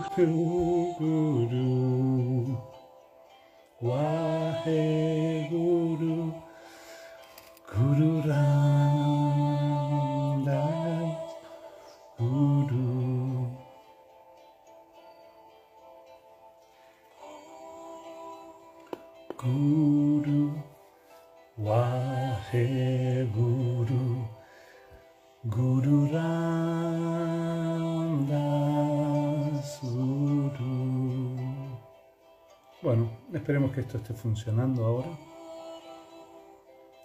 Guru, Waheguru, que esto esté funcionando ahora,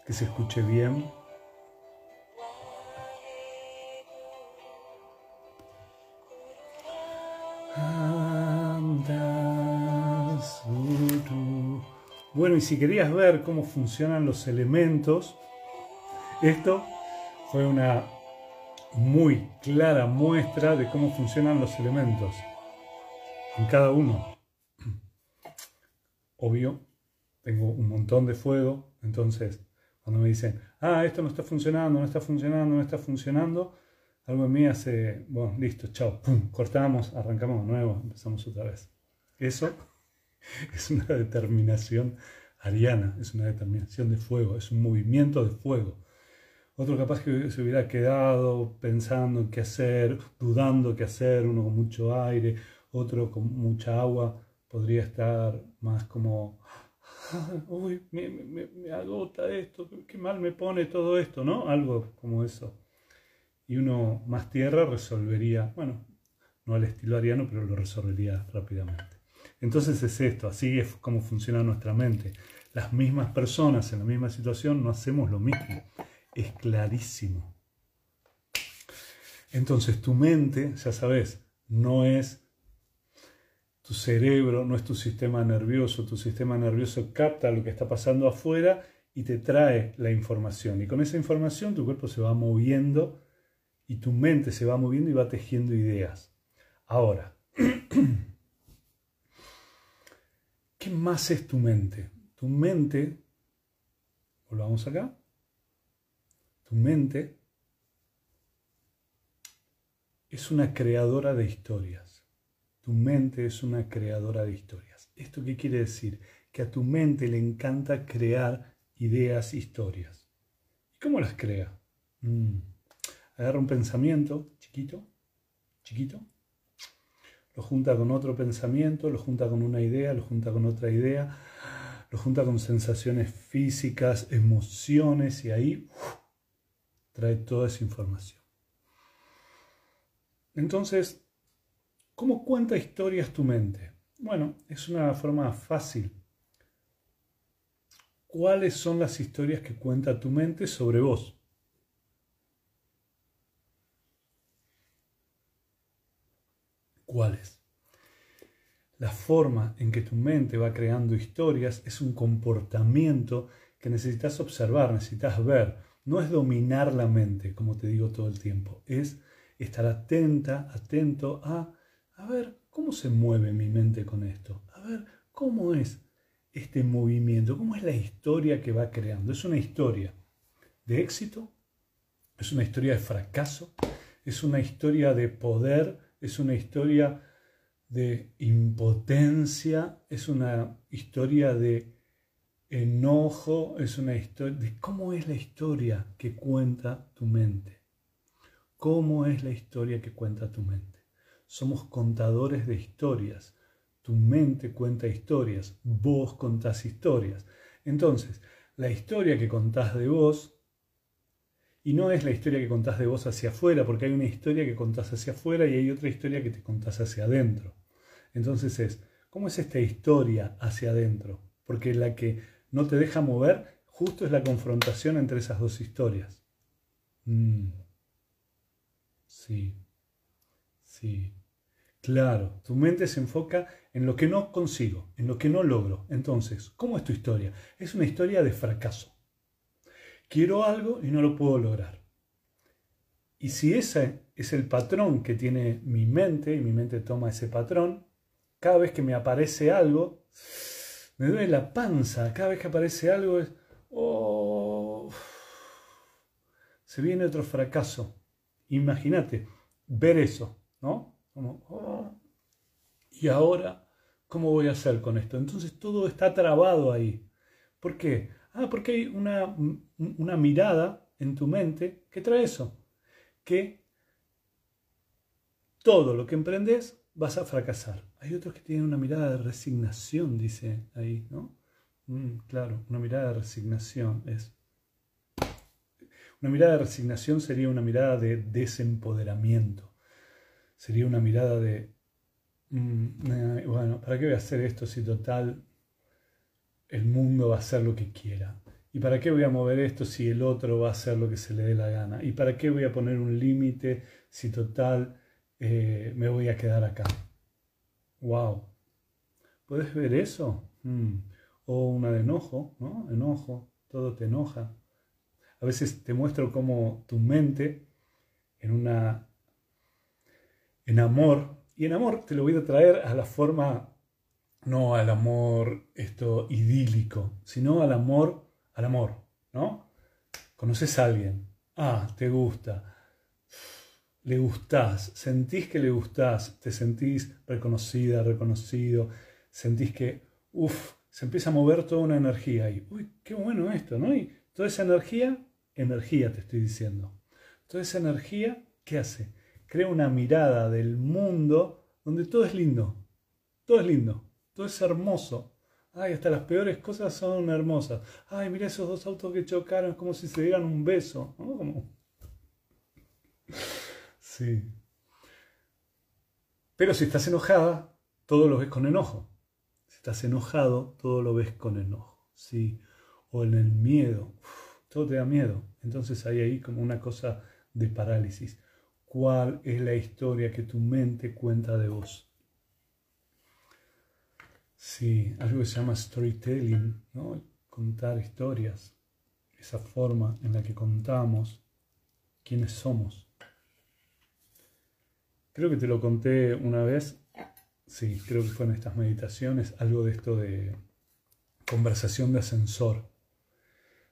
que se escuche bien. Bueno, y si querías ver cómo funcionan los elementos, esto fue una muy clara muestra de cómo funcionan los elementos en cada uno. Obvio, tengo un montón de fuego, entonces cuando me dicen, ah, esto no está funcionando, no está funcionando, no está funcionando, algo en mí hace, bueno, listo, chao, pum, cortamos, arrancamos de nuevo, empezamos otra vez. Eso es una determinación ariana, es una determinación de fuego, es un movimiento de fuego. Otro capaz que se hubiera quedado pensando en qué hacer, dudando qué hacer, uno con mucho aire, otro con mucha agua, podría estar más como, uy, me, me, me agota esto, qué mal me pone todo esto, ¿no? Algo como eso. Y uno más tierra resolvería, bueno, no al estilo ariano, pero lo resolvería rápidamente. Entonces es esto, así es como funciona nuestra mente. Las mismas personas en la misma situación no hacemos lo mismo. Es clarísimo. Entonces tu mente, ya sabes, no es tu cerebro, no es tu sistema nervioso. Tu sistema nervioso capta lo que está pasando afuera y te trae la información. Y con esa información tu cuerpo se va moviendo y tu mente se va moviendo y va tejiendo ideas. Ahora, ¿qué más es tu mente? Tu mente, volvamos acá, tu mente es una creadora de historias. Tu mente es una creadora de historias. ¿Esto qué quiere decir? Que a tu mente le encanta crear ideas, historias. ¿Y cómo las crea? Mm. Agarra un pensamiento chiquito, chiquito, lo junta con otro pensamiento, lo junta con una idea, lo junta con otra idea, lo junta con sensaciones físicas, emociones y ahí trae toda esa información. Entonces, ¿cómo cuenta historias tu mente? Bueno, es una forma fácil. ¿Cuáles son las historias que cuenta tu mente sobre vos? ¿Cuáles? La forma en que tu mente va creando historias es un comportamiento que necesitas observar, necesitas ver. No es dominar la mente, como te digo todo el tiempo. Es estar atenta, atento a, a ver, ¿cómo se mueve mi mente con esto? A ver, ¿cómo es este movimiento? ¿Cómo es la historia que va creando? ¿Es una historia de éxito? ¿Es una historia de fracaso? ¿Es una historia de poder? ¿Es una historia de impotencia? ¿Es una historia de enojo? ¿Es una historia de cómo es la historia que cuenta tu mente? ¿Cómo es la historia que cuenta tu mente? Somos contadores de historias. Tu mente cuenta historias, vos contás historias. Entonces, la historia que contás de vos, y no es la historia que contás de vos hacia afuera, porque hay una historia que contás hacia afuera y hay otra historia que te contás hacia adentro. Entonces es, ¿cómo es esta historia hacia adentro? Porque la que no te deja mover justo es la confrontación entre esas dos historias. Mm. Sí, sí. Claro, tu mente se enfoca en lo que no consigo, en lo que no logro. Entonces, ¿cómo es tu historia? Es una historia de fracaso. Quiero algo y no lo puedo lograr. Y si ese es el patrón que tiene mi mente, y mi mente toma ese patrón, cada vez que me aparece algo, me duele la panza. Cada vez que aparece algo es, oh, se viene otro fracaso. Imagínate ver eso, ¿no? Como, oh, ¿y ahora cómo voy a hacer con esto? Entonces todo está trabado ahí. ¿Por qué? Ah, porque hay una, una mirada en tu mente que trae eso, que todo lo que emprendes vas a fracasar. Hay otros que tienen una mirada de resignación, dice ahí, ¿no? Mm, claro, una mirada de resignación es... Una mirada de resignación sería una mirada de desempoderamiento. Sería una mirada de... Mm, eh, bueno, ¿para qué voy a hacer esto si total el mundo va a hacer lo que quiera? ¿Y para qué voy a mover esto si el otro va a hacer lo que se le dé la gana? ¿Y para qué voy a poner un límite si total eh, me voy a quedar acá? ¡Wow! ¿Puedes ver eso? Mm o una de enojo, ¿no? Enojo, todo te enoja. A veces te muestro cómo tu mente en una en amor y en amor te lo voy a traer a la forma no al amor esto idílico, sino al amor al amor, ¿no? Conoces a alguien, ah, te gusta, le gustás, sentís que le gustás, te sentís reconocida, reconocido, sentís que, uff, se empieza a mover toda una energía y, uy, qué bueno esto, ¿no? Y toda esa energía, energía te estoy diciendo. Toda esa energía, ¿qué hace? Crea una mirada del mundo donde todo es lindo, todo es lindo, todo es hermoso. Ay, hasta las peores cosas son hermosas. Ay, mira esos dos autos que chocaron, es como si se dieran un beso. ¿no? Sí. Pero si estás enojada, todo lo ves con enojo estás enojado, todo lo ves con enojo, ¿sí? O en el miedo, todo te da miedo. Entonces hay ahí como una cosa de parálisis. ¿Cuál es la historia que tu mente cuenta de vos? Sí, algo que se llama storytelling, ¿no? Contar historias, esa forma en la que contamos quiénes somos. Creo que te lo conté una vez Sí, creo que fue en estas meditaciones algo de esto de conversación de ascensor.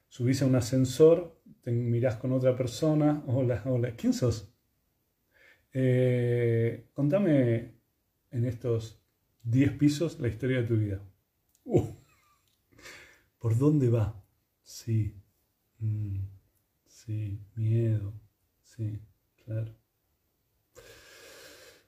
Subís a un ascensor, te mirás con otra persona, hola, hola, ¿quién sos? Eh, contame en estos 10 pisos la historia de tu vida. Uh, ¿Por dónde va? Sí, mm, sí, miedo, sí, claro.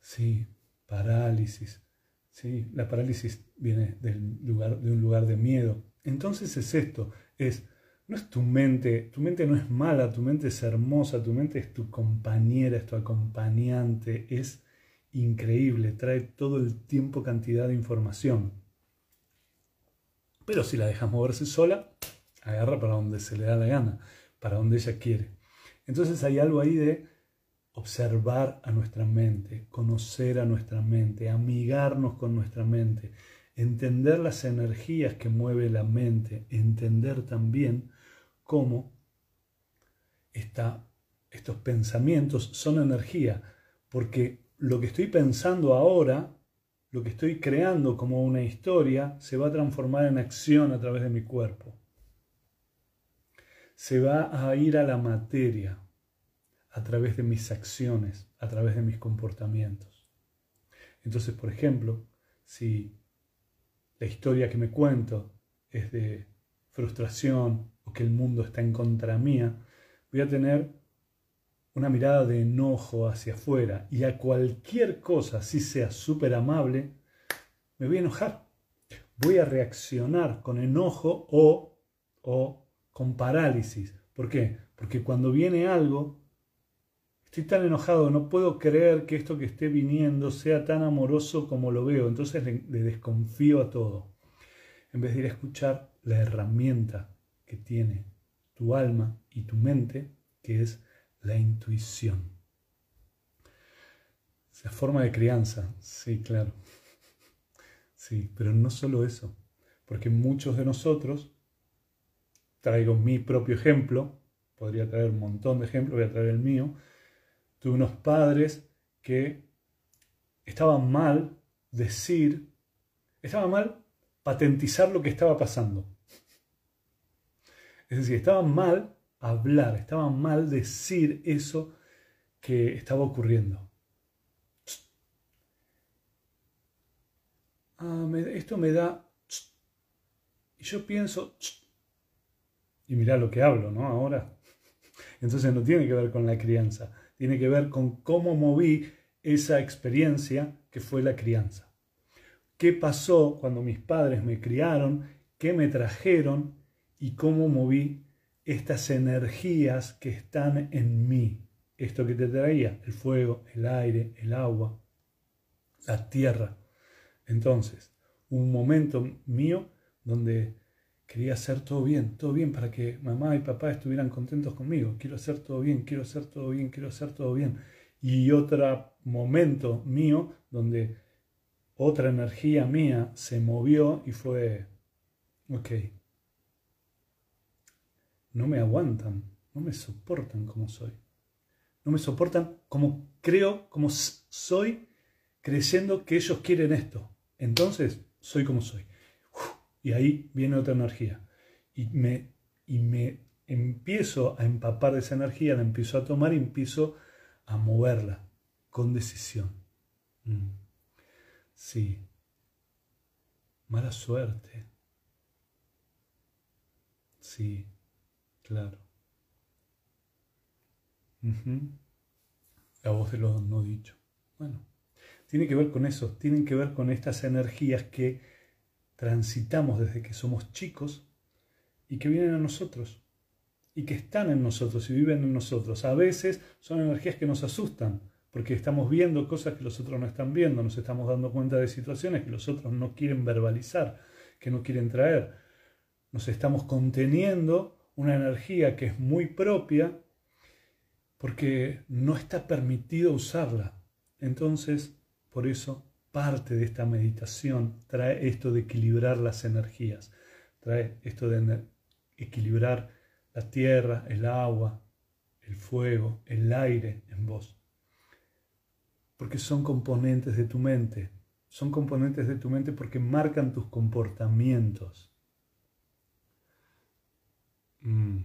Sí, parálisis. ¿sí? La parálisis viene del lugar, de un lugar de miedo. Entonces es esto, es, no es tu mente, tu mente no es mala, tu mente es hermosa, tu mente es tu compañera, es tu acompañante, es increíble, trae todo el tiempo cantidad de información. Pero si la dejas moverse sola, agarra para donde se le da la gana, para donde ella quiere. Entonces hay algo ahí de observar a nuestra mente, conocer a nuestra mente, amigarnos con nuestra mente, entender las energías que mueve la mente, entender también cómo estos pensamientos son energía, porque lo que estoy pensando ahora, lo que estoy creando como una historia, se va a transformar en acción a través de mi cuerpo. Se va a ir a la materia a través de mis acciones, a través de mis comportamientos. Entonces, por ejemplo, si la historia que me cuento es de frustración o que el mundo está en contra mía, voy a tener una mirada de enojo hacia afuera y a cualquier cosa, si sea súper amable, me voy a enojar. Voy a reaccionar con enojo o, o con parálisis. ¿Por qué? Porque cuando viene algo, Estoy tan enojado, no puedo creer que esto que esté viniendo sea tan amoroso como lo veo, entonces le, desconfío a todo. En vez de ir a escuchar la herramienta que tiene tu alma y tu mente, que es la intuición. Esa forma de crianza, sí, claro. Sí, pero no solo eso, porque muchos de nosotros, traigo mi propio ejemplo, podría traer un montón de ejemplos, voy a traer el mío, Tuve unos padres que estaban mal decir, estaba mal patentizar lo que estaba pasando. Es decir, estaba mal hablar, estaba mal decir eso que estaba ocurriendo. ah, esto me da... Y yo pienso... Y mira lo que hablo, ¿no? Ahora. Entonces no tiene que ver con la crianza, tiene que ver con cómo moví esa experiencia que fue la crianza. ¿Qué pasó cuando mis padres me criaron? ¿Qué me trajeron? Y cómo moví estas energías que están en mí. Esto que te traía, el fuego, el aire, el agua, la tierra. Entonces, un momento mío donde quería hacer todo bien, todo bien para que mamá y papá estuvieran contentos conmigo. Quiero hacer todo bien, quiero hacer todo bien, quiero hacer todo bien. Y otro momento mío donde otra energía mía se movió y fue, ok, no me aguantan, no me soportan como soy. No me soportan como creo, como soy, creyendo que ellos quieren esto. Entonces, soy como soy. Y ahí viene otra energía. Y me, y me empiezo a empapar de esa energía, la empiezo a tomar y empiezo a moverla con decisión. Mm. Sí. Mala suerte. Sí. Claro. La voz de lo no dicho. Bueno, tiene que ver con eso, tienen que ver con estas energías que transitamos desde que somos chicos y que vienen a nosotros y que están en nosotros y viven en nosotros. A veces son energías que nos asustan porque estamos viendo cosas que los otros no están viendo, nos estamos dando cuenta de situaciones que los otros no quieren verbalizar, que no quieren traer. Nos estamos conteniendo una energía que es muy propia porque no está permitido usarla. Entonces, por eso parte de esta meditación trae esto de equilibrar las energías, trae esto de equilibrar la tierra, el agua, el fuego, el aire en vos. Porque son componentes de tu mente, son componentes de tu mente porque marcan tus comportamientos. Mm,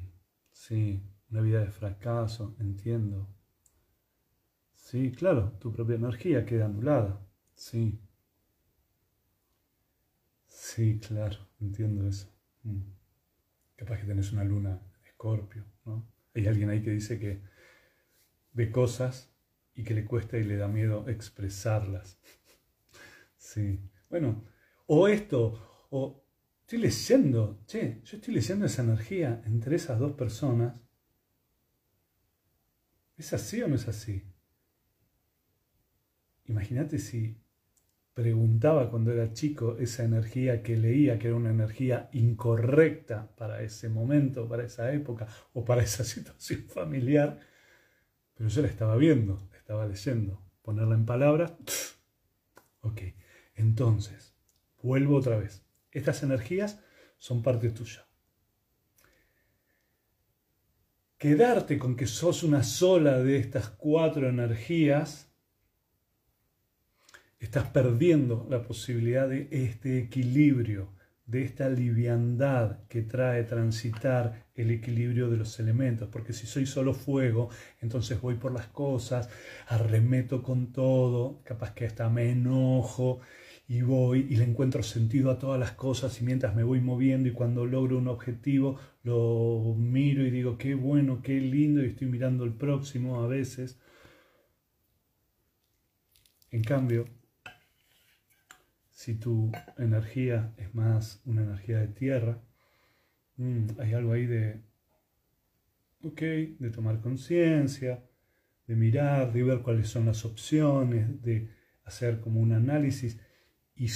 sí, una vida de fracaso, entiendo. Sí, claro, tu propia energía queda anulada. Sí. Sí, claro, entiendo eso. Mm. Capaz que tenés una luna escorpio, ¿no? Hay alguien ahí que dice que ve cosas y que le cuesta y le da miedo expresarlas. sí. Bueno, o esto, o Estoy leyendo, che, yo estoy leyendo esa energía entre esas dos personas. ¿Es así o no es así? Imagínate si preguntaba cuando era chico esa energía que leía, que era una energía incorrecta para ese momento, para esa época o para esa situación familiar, pero yo la estaba viendo, la estaba leyendo. Ponerla en palabras, ok. Entonces, vuelvo otra vez. Estas energías son parte tuya. Quedarte con que sos una sola de estas cuatro energías, estás perdiendo la posibilidad de este equilibrio, de esta liviandad que trae transitar el equilibrio de los elementos. Porque si soy solo fuego, entonces voy por las cosas, arremeto con todo, capaz que hasta me enojo y voy y le encuentro sentido a todas las cosas y mientras me voy moviendo y cuando logro un objetivo lo miro y digo qué bueno, qué lindo y estoy mirando el próximo a veces. En cambio, si tu energía es más una energía de tierra, mm, hay algo ahí de, ok, de tomar conciencia, de mirar, de ver cuáles son las opciones, de hacer como un análisis y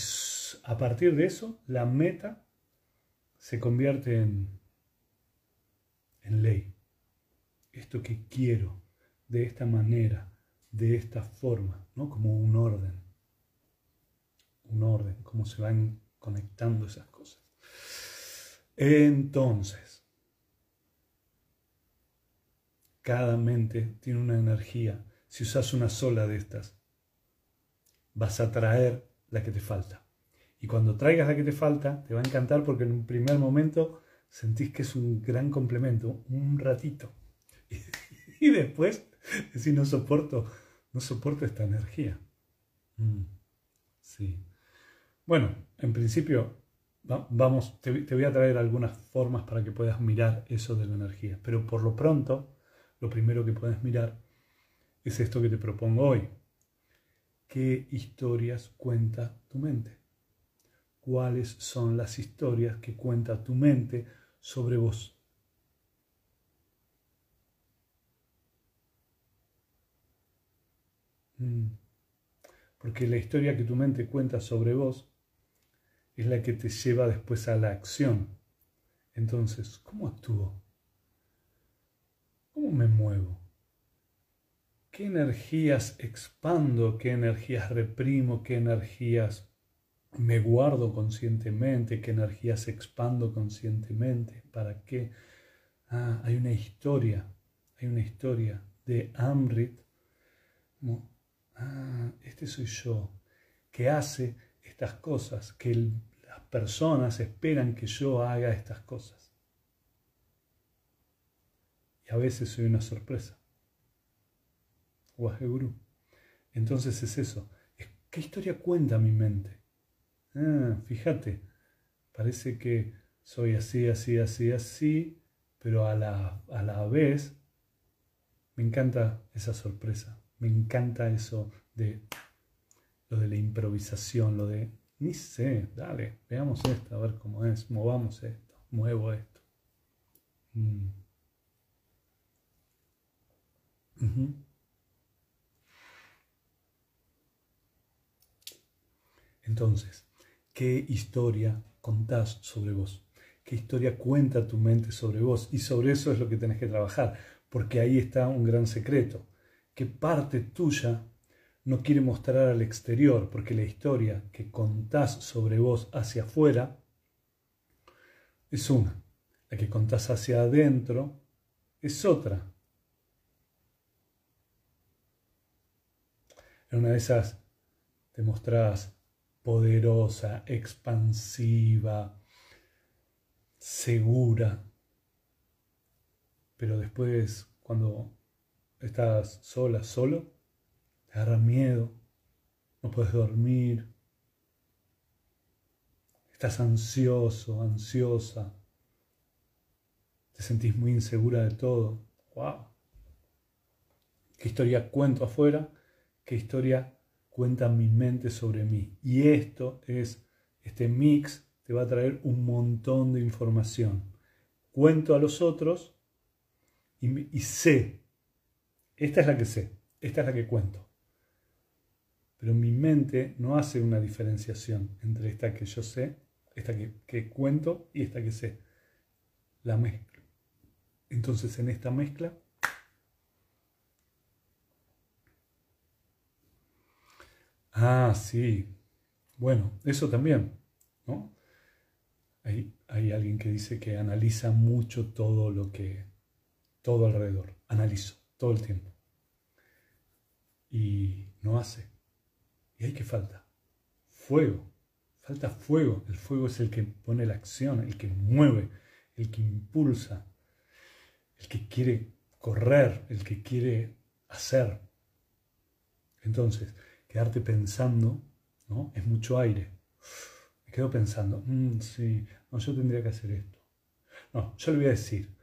a partir de eso, la meta se convierte en, en ley. Esto que quiero, de esta manera, de esta forma, ¿no? como un orden. Un orden, cómo se van conectando esas cosas. Entonces, cada mente tiene una energía. Si usas una sola de estas, vas a traer la que te falta. Y cuando traigas la que te falta, te va a encantar porque en un primer momento sentís que es un gran complemento, un ratito. Y, después decís, no soporto, no soporto esta energía. Mm, sí. Bueno, en principio, vamos, te, voy a traer algunas formas para que puedas mirar eso de la energía. Pero por lo pronto, lo primero que puedes mirar es esto que te propongo hoy. ¿Qué historias cuenta tu mente? ¿Cuáles son las historias que cuenta tu mente sobre vos? Mm. Porque la historia que tu mente cuenta sobre vos es la que te lleva después a la acción. Entonces, ¿cómo actúo? ¿Cómo me muevo? ¿Qué energías expando? ¿Qué energías reprimo? ¿Qué energías me guardo conscientemente? ¿Qué energías expando conscientemente? ¿Para qué? Ah, hay una historia, hay una historia de Amrit. ah, este soy yo, que hace estas cosas, que las personas esperan que yo haga estas cosas. Y a veces soy una sorpresa. Entonces es eso. ¿Qué historia cuenta mi mente? Ah, fíjate, parece que soy así, así, así, así, pero a la, a la vez me encanta esa sorpresa. Me encanta eso de lo de la improvisación, lo de, ni sé, dale, veamos esto, a ver cómo es, movamos esto, muevo esto. Mm. Entonces, ¿qué historia contás sobre vos? ¿Qué historia cuenta tu mente sobre vos? Y sobre eso es lo que tenés que trabajar, porque ahí está un gran secreto. ¿Qué parte tuya no quiere mostrar al exterior, porque la historia que contás sobre vos hacia afuera es una. La que contás hacia adentro es otra. En una de esas te mostrás poderosa, expansiva, segura. Pero después, cuando estás sola, solo, te agarra miedo, no puedes dormir, estás ansioso, ansiosa, te sentís muy insegura de todo. ¡Wow! ¿Qué historia cuento afuera? ¿Qué historia cuenta mi mente sobre mí? Y esto es, este mix te va a traer un montón de información. Cuento a los otros y, sé, esta es la que sé, esta es la que cuento pero mi mente no hace una diferenciación entre esta que yo sé, esta que, cuento y esta que sé. La mezclo. Entonces en esta mezcla Ah, sí. Bueno, eso también, ¿no? Hay, hay, alguien que dice que analiza mucho todo lo que, todo alrededor. Analizo todo el tiempo. Y no hace. ¿Y hay que falta? Fuego. Falta fuego. El fuego es el que pone la acción, el que mueve, el que impulsa, el que quiere correr, el que quiere hacer. Entonces, quedarte pensando, ¿no? Es mucho aire. Me quedo pensando, mm, sí, no, yo tendría que hacer esto. No, yo le voy a decir.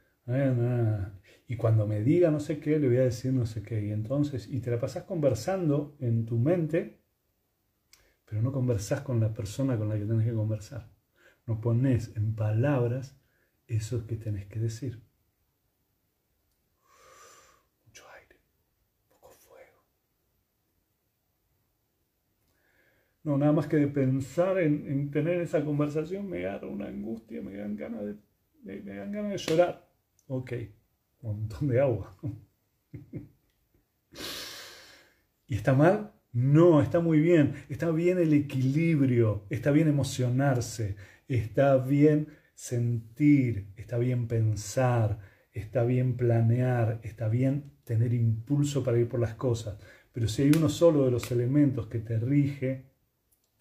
Y cuando me diga no sé qué, le voy a decir no sé qué. Y entonces, y te la pasas conversando en tu mente pero no conversás con la persona con la que tenés que conversar. No pones en palabras eso que tenés que decir. Mucho aire, poco fuego. No, nada más que de pensar en, tener esa conversación me agarra una angustia, me dan ganas de, me dan ganas de llorar. Ok, un montón de agua. ¿Y está mal? No, está muy bien. Está bien el equilibrio, está bien emocionarse, está bien sentir, está bien pensar, está bien planear, está bien tener impulso para ir por las cosas. Pero si hay uno solo de los elementos que te rige,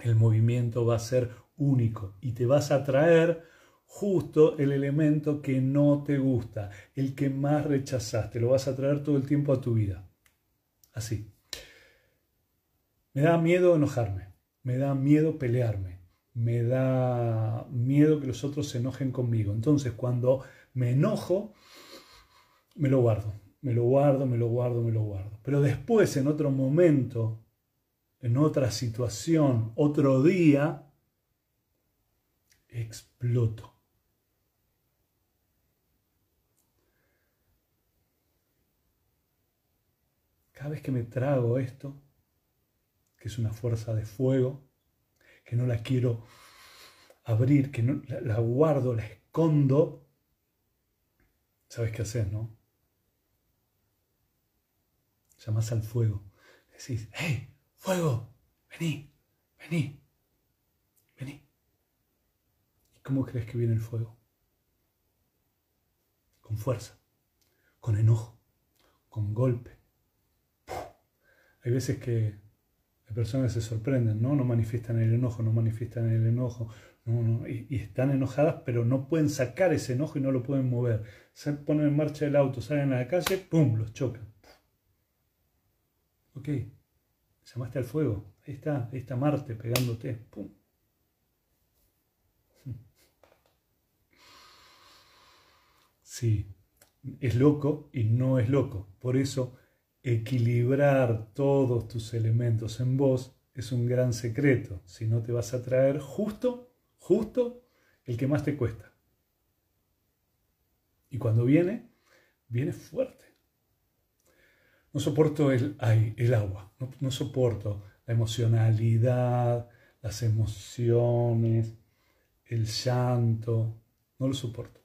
el movimiento va a ser único y te vas a traer justo el elemento que no te gusta, el que más rechazaste, lo vas a traer todo el tiempo a tu vida. Así. Me da miedo enojarme, me da miedo pelearme, me da miedo que los otros se enojen conmigo. Entonces, cuando me enojo, me lo guardo, me lo guardo, me lo guardo, me lo guardo. Pero después, en otro momento, en otra situación, otro día, exploto. Cada vez que me trago esto, que es una fuerza de fuego, que no la quiero abrir, que no, la, guardo, la escondo, ¿sabes qué hacer, no? Llamas al fuego. Decís, hey, fuego, vení, vení, vení. ¿Y cómo crees que viene el fuego? Con fuerza, con enojo, con golpe. Hay veces que personas se sorprenden, ¿no? No manifiestan el enojo, no manifiestan el enojo, y, están enojadas, pero no pueden sacar ese enojo y no lo pueden mover. Se ponen en marcha el auto, salen a la calle, ¡pum! los chocan. Ok, llamaste al fuego, ahí está, ahí está Marte pegándote. Sí, es loco y no es loco. Por eso equilibrar todos tus elementos en vos es un gran secreto, si no te vas a traer justo, justo el que más te cuesta. Y cuando viene, viene fuerte. No soporto el, agua, no, no soporto la emocionalidad, las emociones, el llanto, no lo soporto.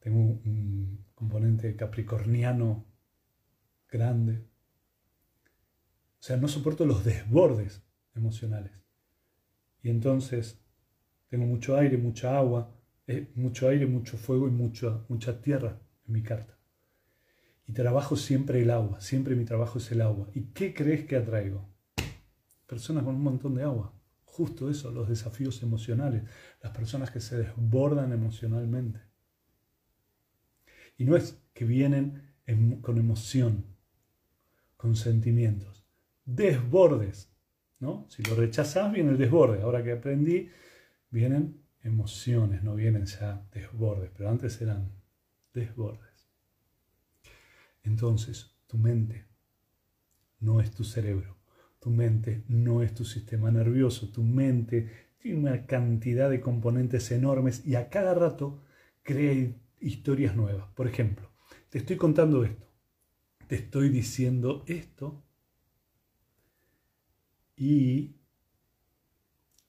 Tengo un componente capricorniano grande. O sea, no soporto los desbordes emocionales. Y entonces tengo mucho aire, mucha agua, eh, mucho aire, mucho fuego y mucha, mucha tierra en mi carta. Y trabajo siempre el agua, siempre mi trabajo es el agua. ¿Y qué crees que atraigo? Personas con un montón de agua. Justo eso, los desafíos emocionales, las personas que se desbordan emocionalmente. Y no es que vienen con emoción, con sentimientos. Desbordes, ¿no? Si lo rechazas, viene el desborde. Ahora que aprendí, vienen emociones, no vienen ya desbordes, pero antes eran desbordes. Entonces, tu mente no es tu cerebro, tu mente no es tu sistema nervioso, tu mente tiene una cantidad de componentes enormes y a cada rato crea historias nuevas. Por ejemplo, te estoy contando esto, te estoy diciendo esto y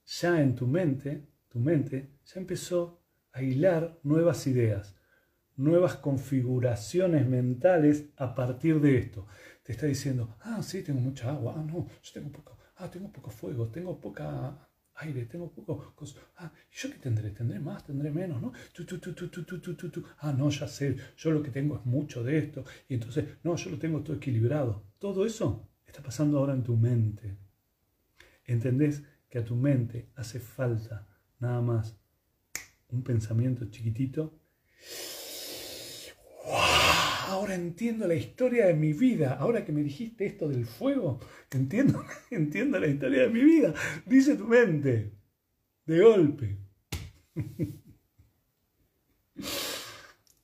ya en tu mente, tu mente ya empezó a hilar nuevas ideas, nuevas configuraciones mentales a partir de esto. Te está diciendo, ah, sí, tengo mucha agua, ah, no, yo tengo poco, ah, tengo poco fuego, tengo poca aire, tengo poco cosas. Ah, ¿y yo qué tendré? ¿Tendré más? ¿Tendré menos? ¿No? ah, no, ya sé, yo lo que tengo es mucho de esto. Y entonces, no, yo lo tengo todo equilibrado. Todo eso está pasando ahora en tu mente. ¿Entendés que a tu mente hace falta nada más un pensamiento chiquitito? ahora entiendo la historia de mi vida. Ahora que me dijiste esto del fuego, entiendo, entiendo la historia de mi vida. Dice tu mente, de golpe.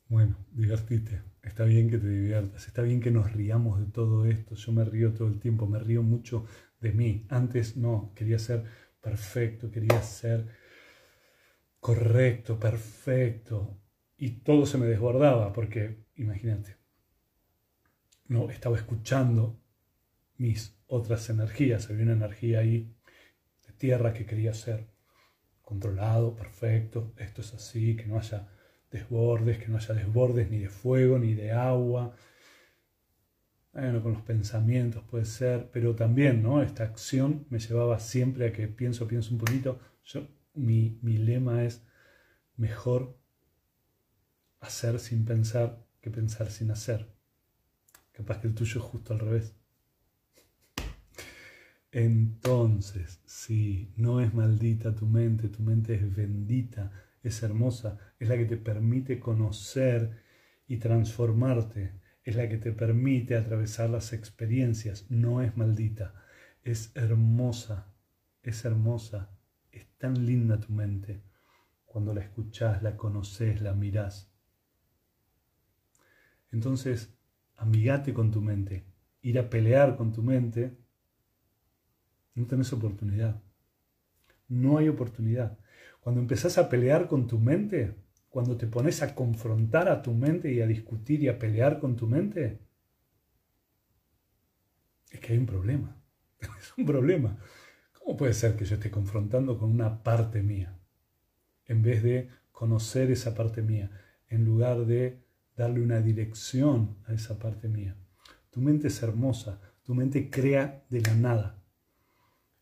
Bueno, divertite. Está bien que te diviertas, está bien que nos riamos de todo esto. Yo me río todo el tiempo, me río mucho de mí. Antes no, quería ser perfecto, quería ser correcto, perfecto. Y todo se me desbordaba, porque imagínate, no estaba escuchando mis otras energías. Había una energía ahí de tierra que quería ser controlado, perfecto, esto es así, que no haya desbordes, que no haya desbordes ni de fuego ni de agua. Bueno, con los pensamientos puede ser, pero también, ¿no? Esta acción me llevaba siempre a que pienso, pienso un poquito. Mi, mi lema es mejor hacer sin pensar que pensar sin hacer. Capaz que el tuyo es justo al revés. Entonces, si no es maldita tu mente, tu mente es bendita, es hermosa, es la que te permite conocer y transformarte es la que te permite atravesar las experiencias, no es maldita, es hermosa, es hermosa, tan linda tu mente cuando la escuchás, la conoces, la mirás. Entonces, amigate con tu mente, ir a pelear con tu mente, no tenés oportunidad. No hay oportunidad. Cuando empezás a pelear con tu mente, cuando te pones a confrontar a tu mente y a discutir y a pelear con tu mente, es que hay un problema. Es un problema. ¿Cómo puede ser que yo esté confrontando con una parte mía? En vez de conocer esa parte mía, en lugar de darle una dirección a esa parte mía. Tu mente es hermosa, tu mente crea de la nada.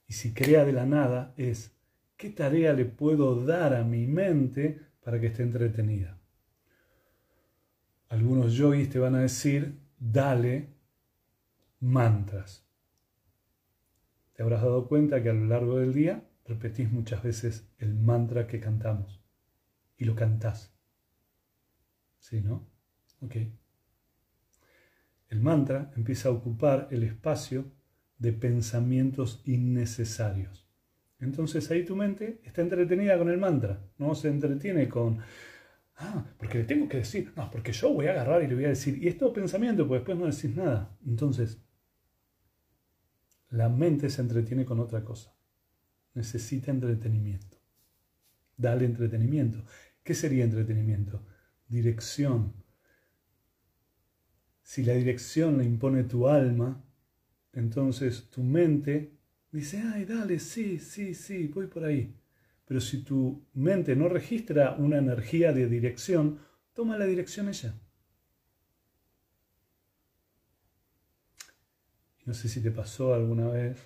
Y si crea de la nada es, ¿qué tarea le puedo dar a mi mente para que esté entretenida? Algunos yogis te van a decir, dale mantras. Te habrás dado cuenta que a lo largo del día repetís muchas veces el mantra que cantamos y lo cantás. ¿Sí, no? Ok. El mantra empieza a ocupar el espacio de pensamientos innecesarios. Entonces ahí tu mente está entretenida con el mantra, no se entretiene con, ah, porque le tengo que decir, no, porque yo voy a agarrar y le voy a decir, y es pensamiento, pues después no decís nada. Entonces, la mente se entretiene con otra cosa. Necesita entretenimiento. Dale entretenimiento. ¿Qué sería entretenimiento? Dirección. Si la dirección la impone tu alma, entonces tu mente dice, ay, dale, sí, sí, sí, voy por ahí. Pero si tu mente no registra una energía de dirección, toma la dirección ella. No sé si te pasó alguna vez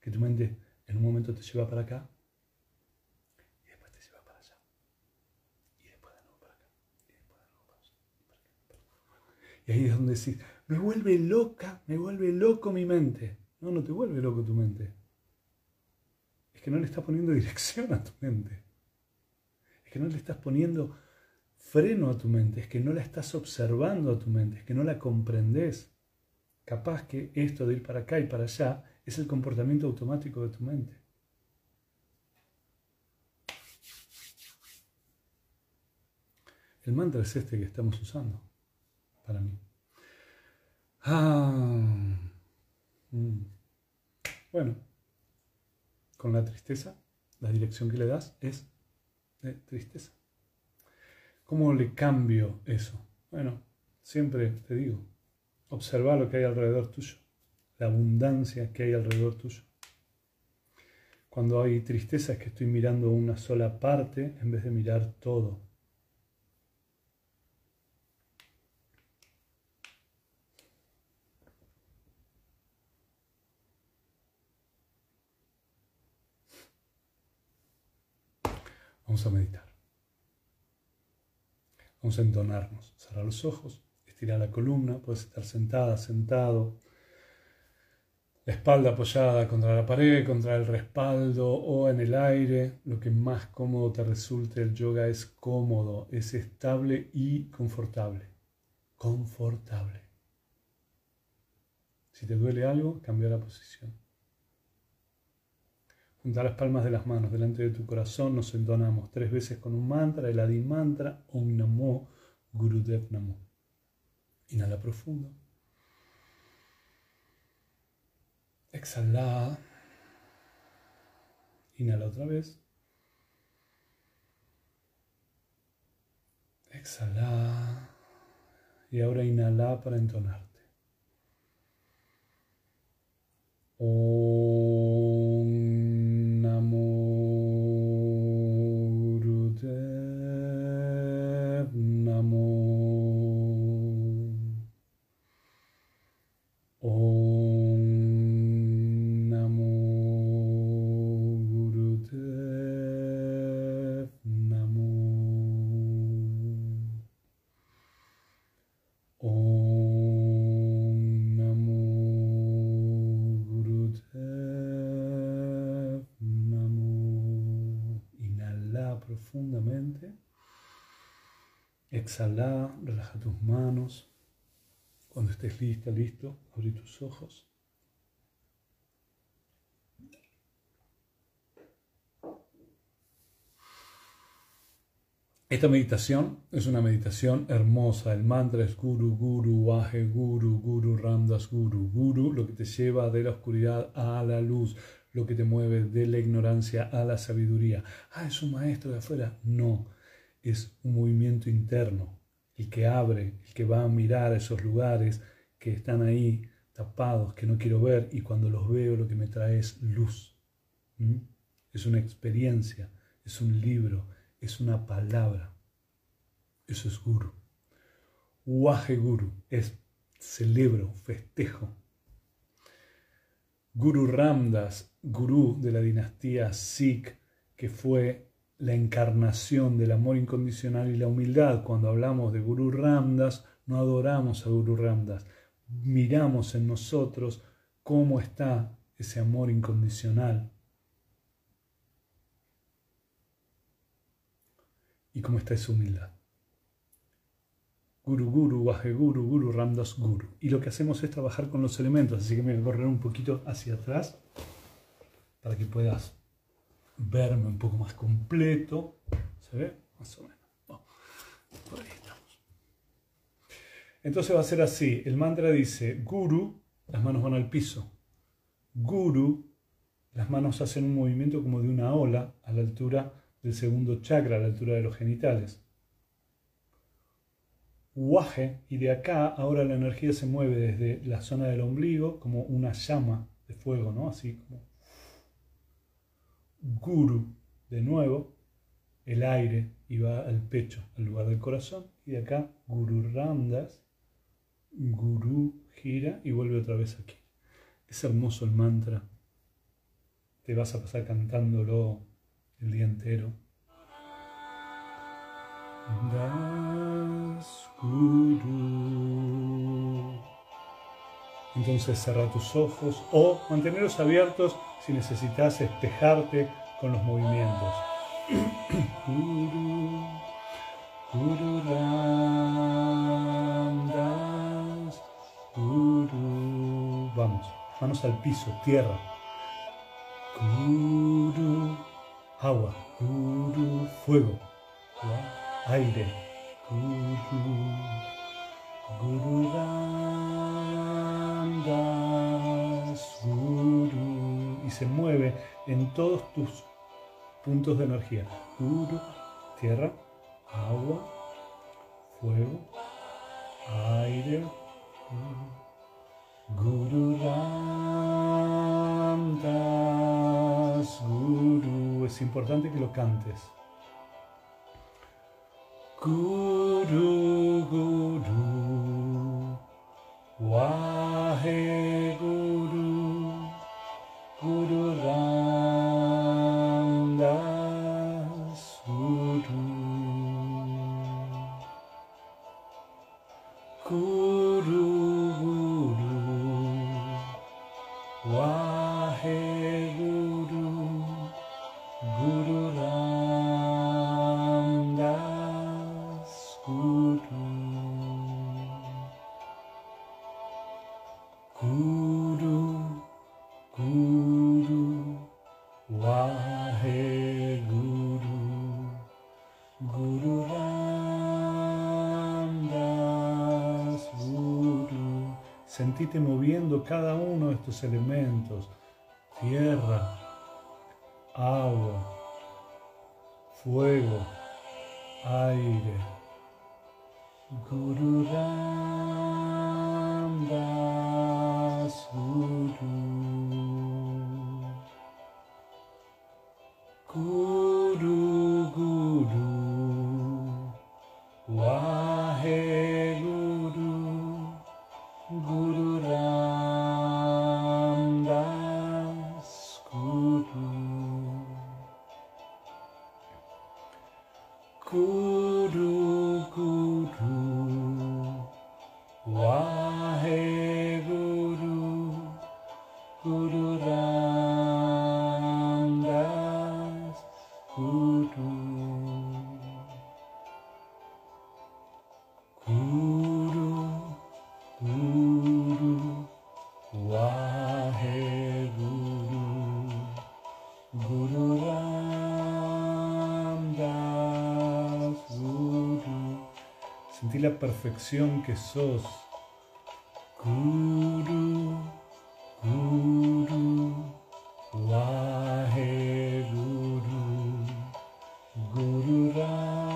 que tu mente en un momento te lleva para acá y después te lleva para allá. Y después de nuevo para acá. Y después de nuevo para allá. Y ahí es donde decís, me vuelve loca, me vuelve loco mi mente. No, no te vuelve loco tu mente. Es que no le estás poniendo dirección a tu mente. Es que no le estás poniendo freno a tu mente, es que no la estás observando a tu mente, es que no la comprendes. Capaz que esto de ir para acá y para allá es el comportamiento automático de tu mente. El mantra es este que estamos usando para mí. Ah, mm. bueno, con la tristeza, la dirección que le das es de tristeza. ¿Cómo le cambio eso? Bueno, siempre te digo, observa lo que hay alrededor tuyo, la abundancia que hay alrededor tuyo. Cuando hay tristeza es que estoy mirando una sola parte en vez de mirar todo. Vamos a meditar. Vamos entonarnos. Cerrar los ojos, estirar la columna, puedes estar sentada, sentado. La espalda apoyada contra la pared, contra el respaldo o en el aire. Lo que más cómodo te resulte, el yoga es cómodo, es estable y confortable. Confortable. Si te duele algo, cambia la posición. Junta las palmas de las manos delante de tu corazón, nos entonamos tres veces con un mantra, el Adi mantra, Om Namo Gurudev Namo. Inhala profundo. Exhala. Inhala otra vez. Exhala. Y ahora inhala para entonarte. Listo, abrí tus ojos. Esta meditación es una meditación hermosa. El mantra es Guru, Guru, Waje, Guru, Guru, Ramdas, Guru, Guru, lo que te lleva de la oscuridad a la luz, lo que te mueve de la ignorancia a la sabiduría. Ah, es un maestro de afuera. No, es un movimiento interno, el que abre, el que va a mirar esos lugares que están ahí tapados, que no quiero ver, y cuando los veo lo que me trae es luz. Es una experiencia, es un libro es una palabra. Eso es guru. Waje guru es celebro, festejo. Guru Ramdas, gurú de la dinastía Sikh, que fue la encarnación del amor incondicional y la humildad. Cuando hablamos de Guru Ramdas, no adoramos a Guru Ramdas, miramos en nosotros cómo está ese amor incondicional y cómo está esa humildad. Guru Guru, Baje Guru, Guru Ramdas Guru. Y lo que hacemos es trabajar con los elementos, así que me voy a correr un poquito hacia atrás para que puedas verme un poco más completo. ¿Se ve? Más o menos. por ahí. Entonces va a ser así. El mantra dice Guru, las manos van al piso. Guru, las manos hacen un movimiento como de una ola a la altura del segundo chakra a la altura de los genitales. Waje, y de acá ahora la energía se mueve desde la zona del ombligo como una llama de fuego, ¿no? Así como. Guru, de nuevo, el aire y va al pecho, al lugar del corazón. Y de acá, Guru Guru gira y vuelve otra vez aquí. Es hermoso el mantra. Te vas a pasar cantándolo el día entero. Entonces cerra tus ojos o mantenerlos abiertos si necesitas espejarte con los movimientos. Vamos, manos al piso, tierra. Agua, fuego, aire. Guru, Guru. Y se mueve en todos tus puntos de energía. Tierra, agua, fuego, aire. Ramdas Guru. Es importante que lo cantes. Guru Guru Wahe cada uno de estos elementos tierra agua fuego aire perfección que sos. Guru, Guru, Wahe Guru, Guru Ramdas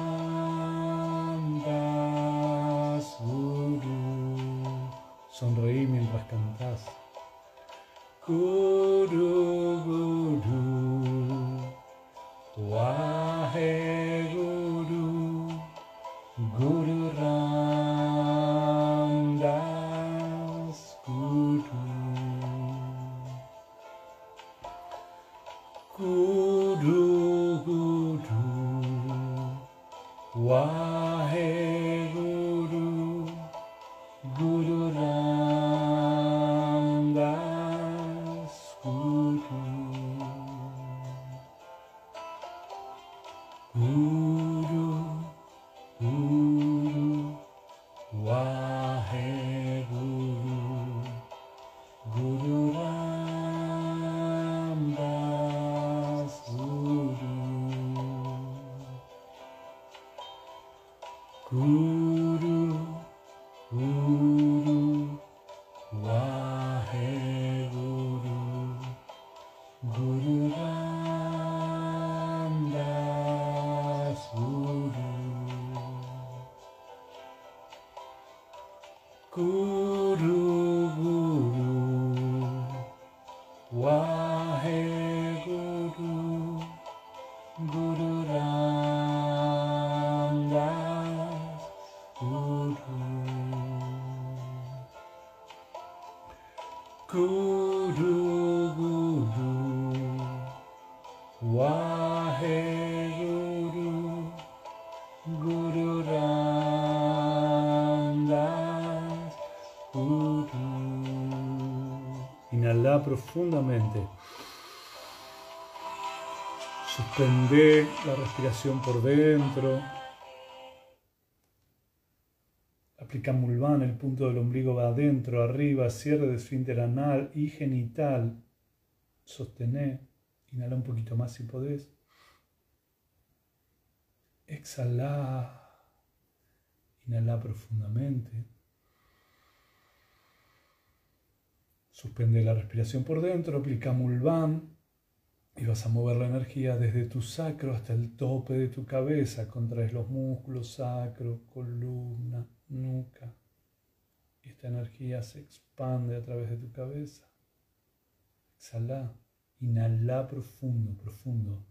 Guru. Sonreí mientras cantás. Guru, Guru, Guru, Wahe Guru, Guru Ramdas Guru. Inhala profundamente. Suspende la respiración por dentro. Aplica Mulvan, el punto del ombligo va adentro, arriba, cierre de esfínter anal y genital. Sostené. Inhala un poquito más si podés. Exhala. Inhala profundamente. Suspende la respiración por dentro, aplica Mulvan y vas a mover la energía desde tu sacro hasta el tope de tu cabeza. Contraes los músculos sacro, columna, nuca. Esta energía se expande a través de tu cabeza. Exhala. Inhala profundo, profundo.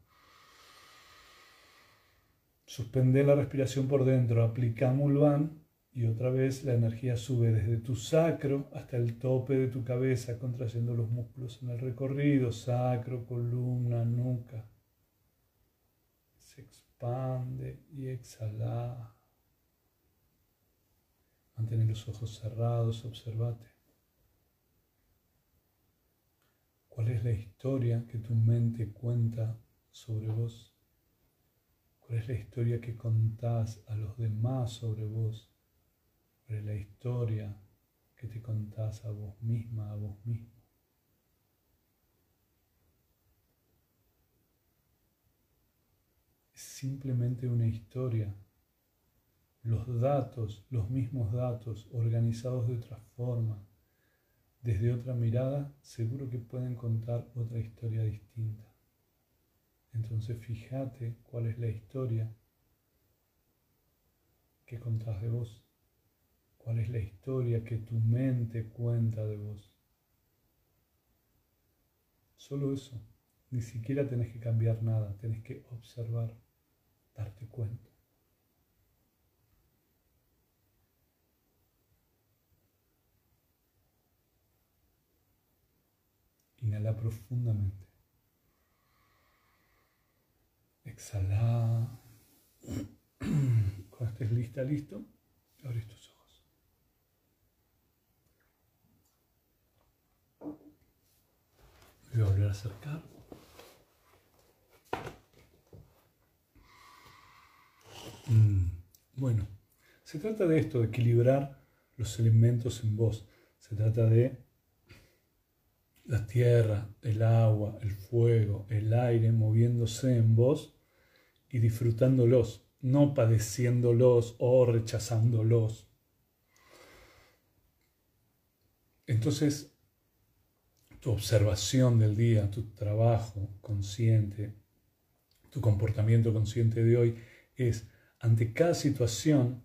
Suspende la respiración por dentro. Aplica Mulvan y otra vez la energía sube desde tu sacro hasta el tope de tu cabeza, contrayendo los músculos en el recorrido, sacro, columna, nuca. Se expande y exhala. Mantén los ojos cerrados, observate. ¿Cuál es la historia que tu mente cuenta sobre vos? ¿Cuál es la historia que contás a los demás sobre vos? ¿Cuál es la historia que te contás a vos misma, a vos mismo? Es simplemente una historia. Los datos, los mismos datos, organizados de otra forma, desde otra mirada, seguro que pueden contar otra historia distinta. Entonces fíjate cuál es la historia que contás de vos, cuál es la historia que tu mente cuenta de vos. Solo eso, ni siquiera tenés que cambiar nada, tenés que observar, darte cuenta. Inhala profundamente. Exhala. Cuando estés lista, listo, abrís tus ojos. Voy a volver a acercar. Mm, Bueno, se trata de esto, de equilibrar los elementos en vos. Se trata de la tierra, el agua, el fuego, el aire moviéndose en vos y disfrutándolos. no padeciéndolos o rechazándolos. Entonces, tu observación del día, tu trabajo consciente, tu comportamiento consciente de hoy es ante cada situación,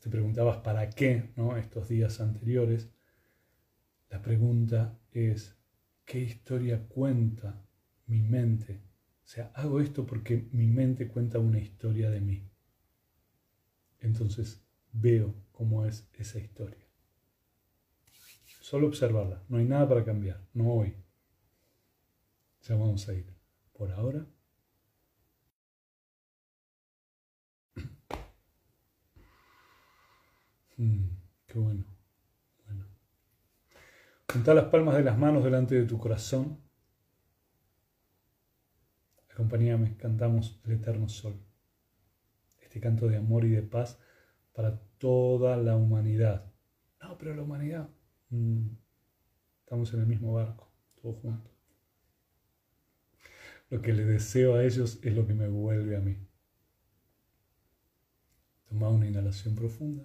te preguntabas para qué, ¿no? Estos días anteriores, la pregunta es, ¿qué historia cuenta mi mente? O sea, hago esto porque mi mente cuenta una historia de mí. Entonces veo cómo es esa historia. Solo observarla, no hay nada para cambiar, no hoy. Ya vamos a ir. Por ahora. Mm, qué. Bueno. Junta las palmas de las manos delante de tu corazón. Acompáñame, cantamos el eterno sol. Este canto de amor y de paz para toda la humanidad. No, pero la humanidad Mm. Estamos en el mismo barco, todos juntos. Lo que le deseo a ellos es lo que me vuelve a mí. Toma una inhalación profunda.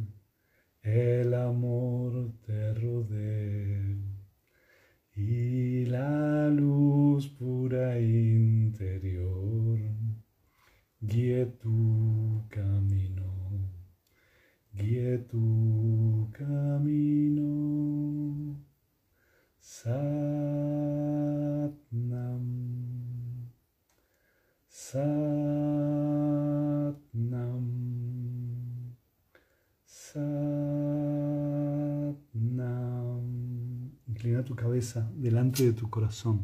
el amor te rodee y la luz pura interior guíe tu camino guíe tu camino. Inclina tu cabeza delante de tu corazón.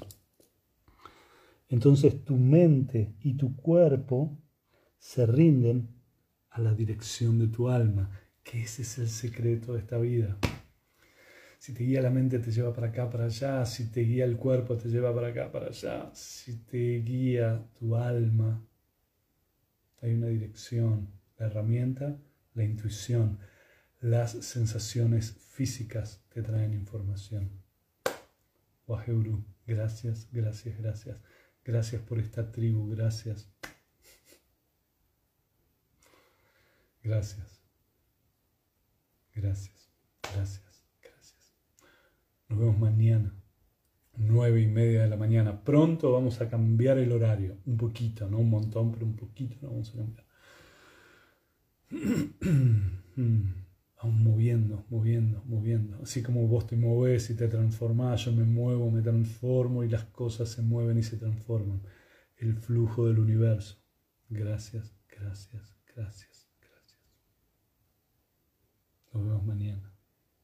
Entonces tu mente y tu cuerpo se rinden a la dirección de tu alma que ese es el secreto de esta vida. Si te guía la mente te lleva para acá, para allá, si te guía el cuerpo te lleva para acá, para allá, si te guía tu alma, hay una dirección, la herramienta, la intuición, las sensaciones físicas te traen información. Waheuru, gracias, gracias, gracias. Gracias por esta tribu, gracias. Gracias. Gracias, gracias, gracias. Nos vemos mañana, nueve y media de la mañana. Pronto vamos a cambiar el horario, un poquito, no un montón, pero un poquito lo vamos a cambiar. Vamos moviendo, moviendo, moviendo. Así como vos te mueves y te transformás, yo me muevo, me transformo y las cosas se mueven y se transforman. El flujo del universo. Gracias, gracias, gracias. Nos vemos mañana.